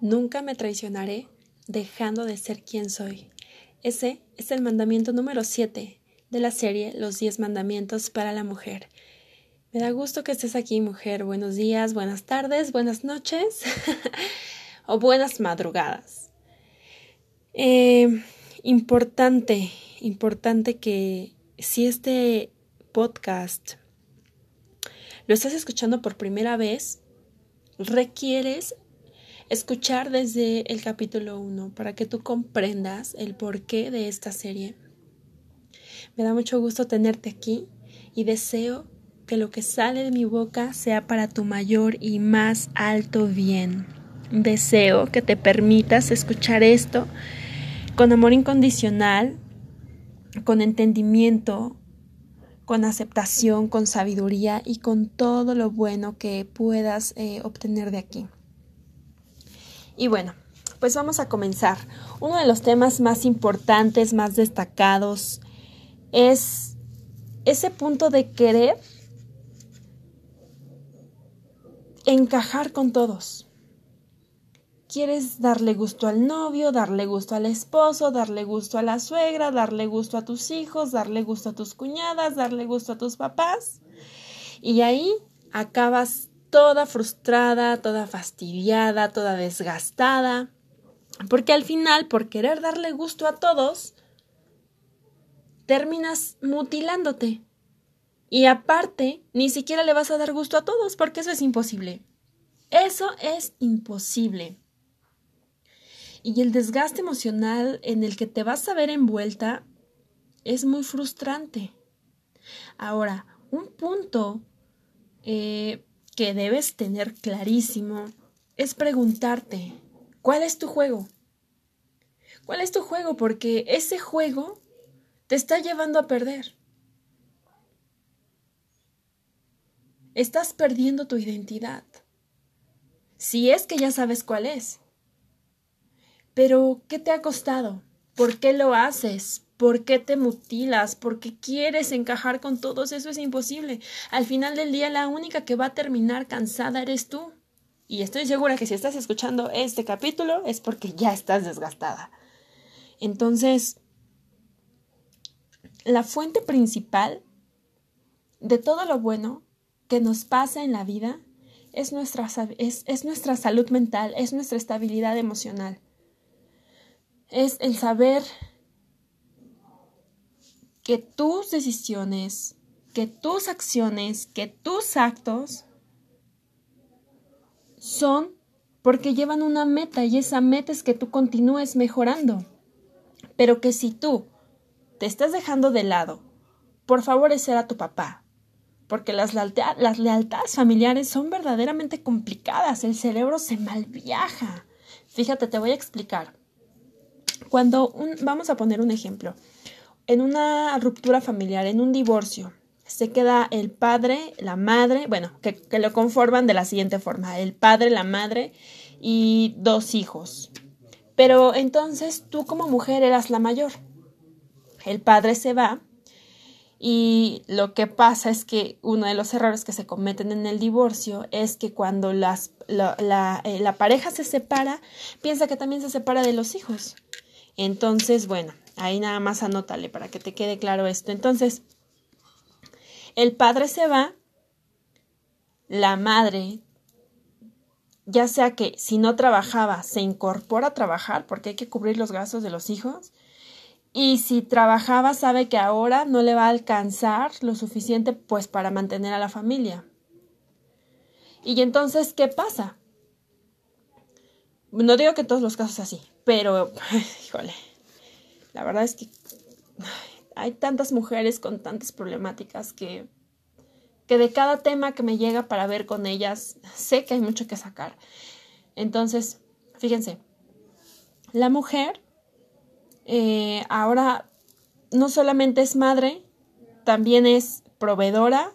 Nunca me traicionaré dejando de ser quien soy. Ese es el mandamiento número 7 de la serie Los 10 mandamientos para la mujer. Me da gusto que estés aquí, mujer. Buenos días, buenas tardes, buenas noches o buenas madrugadas. Eh, importante, importante que si este podcast lo estás escuchando por primera vez, requieres escuchar desde el capítulo 1 para que tú comprendas el porqué de esta serie. Me da mucho gusto tenerte aquí y deseo que lo que sale de mi boca sea para tu mayor y más alto bien. Deseo que te permitas escuchar esto con amor incondicional, con entendimiento, con aceptación, con sabiduría y con todo lo bueno que puedas eh, obtener de aquí. Y bueno, pues vamos a comenzar. Uno de los temas más importantes, más destacados, es ese punto de querer encajar con todos. Quieres darle gusto al novio, darle gusto al esposo, darle gusto a la suegra, darle gusto a tus hijos, darle gusto a tus cuñadas, darle gusto a tus papás. Y ahí acabas toda frustrada, toda fastidiada, toda desgastada, porque al final, por querer darle gusto a todos, terminas mutilándote. Y aparte, ni siquiera le vas a dar gusto a todos, porque eso es imposible. Eso es imposible. Y el desgaste emocional en el que te vas a ver envuelta es muy frustrante. Ahora, un punto eh, que debes tener clarísimo es preguntarte, ¿cuál es tu juego? ¿Cuál es tu juego? Porque ese juego te está llevando a perder. Estás perdiendo tu identidad. Si es que ya sabes cuál es. Pero, ¿qué te ha costado? ¿Por qué lo haces? ¿Por qué te mutilas? ¿Por qué quieres encajar con todos? Eso es imposible. Al final del día la única que va a terminar cansada eres tú. Y estoy segura que si estás escuchando este capítulo es porque ya estás desgastada. Entonces, la fuente principal de todo lo bueno que nos pasa en la vida es nuestra, es, es nuestra salud mental, es nuestra estabilidad emocional. Es el saber que tus decisiones, que tus acciones, que tus actos son porque llevan una meta y esa meta es que tú continúes mejorando. Pero que si tú te estás dejando de lado por favorecer a tu papá, porque las, las lealtades familiares son verdaderamente complicadas, el cerebro se malviaja. Fíjate, te voy a explicar. Cuando un, vamos a poner un ejemplo en una ruptura familiar, en un divorcio, se queda el padre, la madre, bueno, que, lo conforman de la siguiente forma, el padre, la madre y dos hijos. Pero entonces tú como mujer eras la mayor. El padre se va y lo que pasa es que uno de los errores que se cometen en el divorcio es que cuando las, la, eh, la pareja se separa, piensa que también se separa de los hijos. Entonces, bueno, Ahí nada más anótale para que te quede claro esto. Entonces, el padre se va, la madre, ya sea que si no trabajaba, se incorpora a trabajar porque hay que cubrir los gastos de los hijos. Y si trabajaba, sabe que ahora no le va a alcanzar lo suficiente pues para mantener a la familia. Y entonces, ¿qué pasa? No digo que en todos los casos así, pero, híjole, la verdad es que hay tantas mujeres con tantas problemáticas que, que de cada tema que me llega para ver con ellas, sé que hay mucho que sacar. Entonces, fíjense, la mujer eh, ahora no solamente es madre, también es proveedora,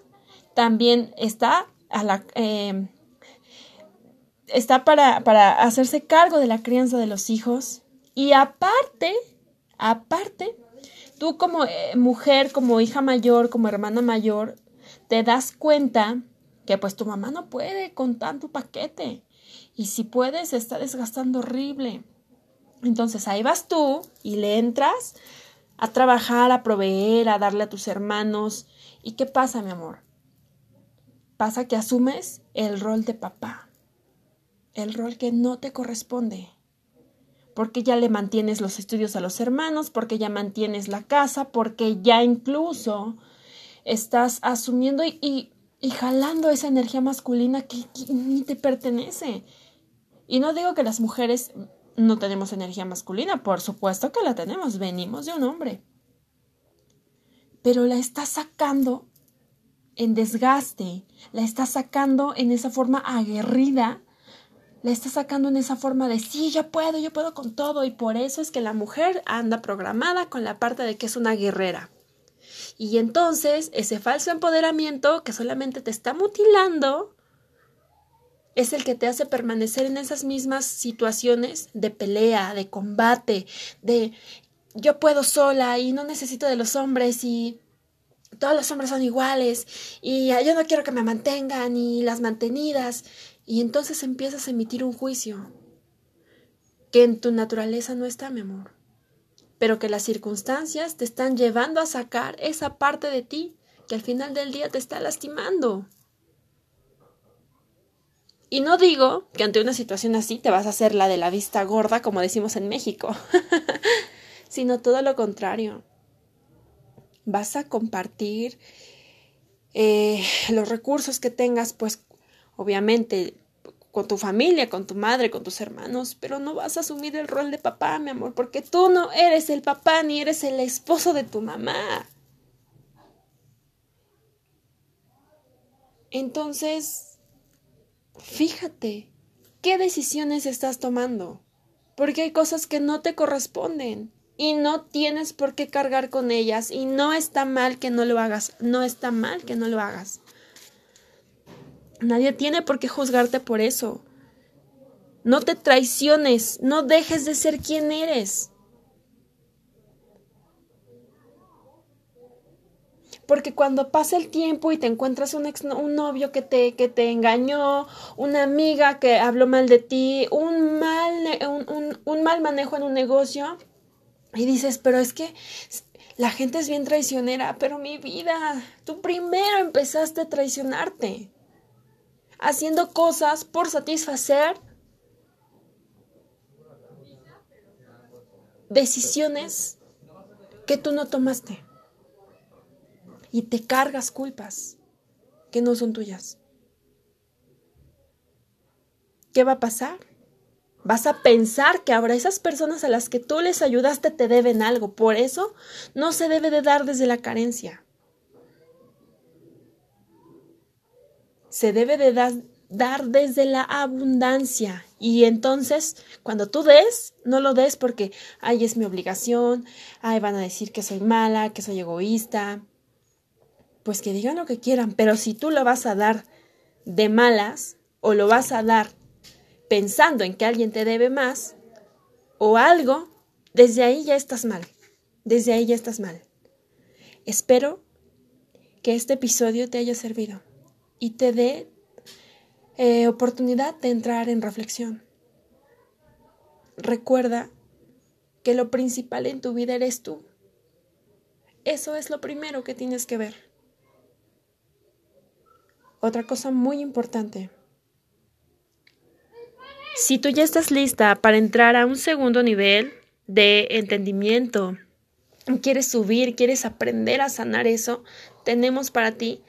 también está a la... Eh, está para, para hacerse cargo de la crianza de los hijos y aparte Aparte, tú como eh, mujer, como hija mayor, como hermana mayor, te das cuenta que pues tu mamá no puede con tanto paquete. Y si puedes, se está desgastando horrible. Entonces ahí vas tú y le entras a trabajar, a proveer, a darle a tus hermanos. ¿Y qué pasa, mi amor? Pasa que asumes el rol de papá, el rol que no te corresponde, porque ya le mantienes los estudios a los hermanos, porque ya mantienes la casa, porque ya incluso estás asumiendo y, jalando esa energía masculina que, que ni te pertenece. Y no digo que las mujeres no tenemos energía masculina, por supuesto que la tenemos, venimos de un hombre. Pero la estás sacando en desgaste, la estás sacando en esa forma aguerrida, la estás sacando en esa forma de sí, yo puedo, yo puedo con todo, y por eso es que la mujer anda programada con la parte de que es una guerrera. Y entonces ese falso empoderamiento que solamente te está mutilando, es el que te hace permanecer en esas mismas situaciones de pelea, de combate, de yo puedo sola y no necesito de los hombres y todos los hombres son iguales y yo no quiero que me mantengan y las mantenidas y entonces empiezas a emitir un juicio que en tu naturaleza no está, mi amor, pero que las circunstancias te están llevando a sacar esa parte de ti que al final del día te está lastimando. Y no digo que ante una situación así te vas a hacer la de la vista gorda, como decimos en México, sino todo lo contrario. Vas a compartir eh, los recursos que tengas, pues obviamente con tu familia, con tu madre, con tus hermanos, pero no vas a asumir el rol de papá, mi amor, porque tú no eres el papá ni eres el esposo de tu mamá. Entonces, Fíjate, ¿qué decisiones estás tomando? Porque hay cosas que no te corresponden y no tienes por qué cargar con ellas y no está mal que no lo hagas, no está mal que no lo hagas. Nadie tiene por qué juzgarte por eso. No te traiciones, no dejes de ser quien eres. Porque cuando pasa el tiempo y te encuentras un, ex, un novio que te, que te engañó, una amiga que habló mal de ti, un mal, un, un mal manejo en un negocio, y dices, pero es que la gente es bien traicionera, pero mi vida, tú primero empezaste a traicionarte, haciendo cosas por satisfacer decisiones que tú no tomaste y te cargas culpas que no son tuyas. ¿Qué va a pasar? Vas a pensar que ahora esas personas a las que tú les ayudaste te deben algo. Por eso no se debe de dar desde la carencia. Se debe de dar desde la abundancia. Y entonces, cuando tú des, no lo des porque, ay, es mi obligación, ay, van a decir que soy mala, que soy egoísta, pues que digan lo que quieran, pero si tú lo vas a dar de malas o lo vas a dar pensando en que alguien te debe más o algo, desde ahí ya estás mal, desde ahí ya estás mal. Espero que este episodio te haya servido y te dé eh, oportunidad de entrar en reflexión. Recuerda que lo principal en tu vida eres tú. Eso es lo primero que tienes que ver. Otra cosa muy importante. Si tú ya estás lista para entrar a un segundo nivel de entendimiento, quieres subir, quieres aprender a sanar eso, tenemos para ti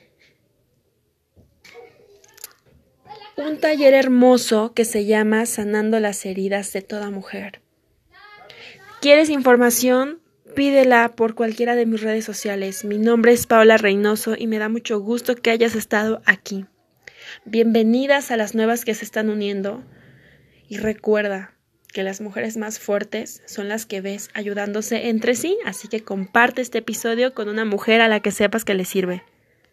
un taller hermoso que se llama Sanando las heridas de toda mujer. ¿Quieres información? Pídela por cualquiera de mis redes sociales. Mi nombre es Paola Reynoso y me da mucho gusto que hayas estado aquí. Bienvenidas a las nuevas que se están uniendo y recuerda que las mujeres más fuertes son las que ves ayudándose entre sí, así que comparte este episodio con una mujer a la que sepas que le sirve.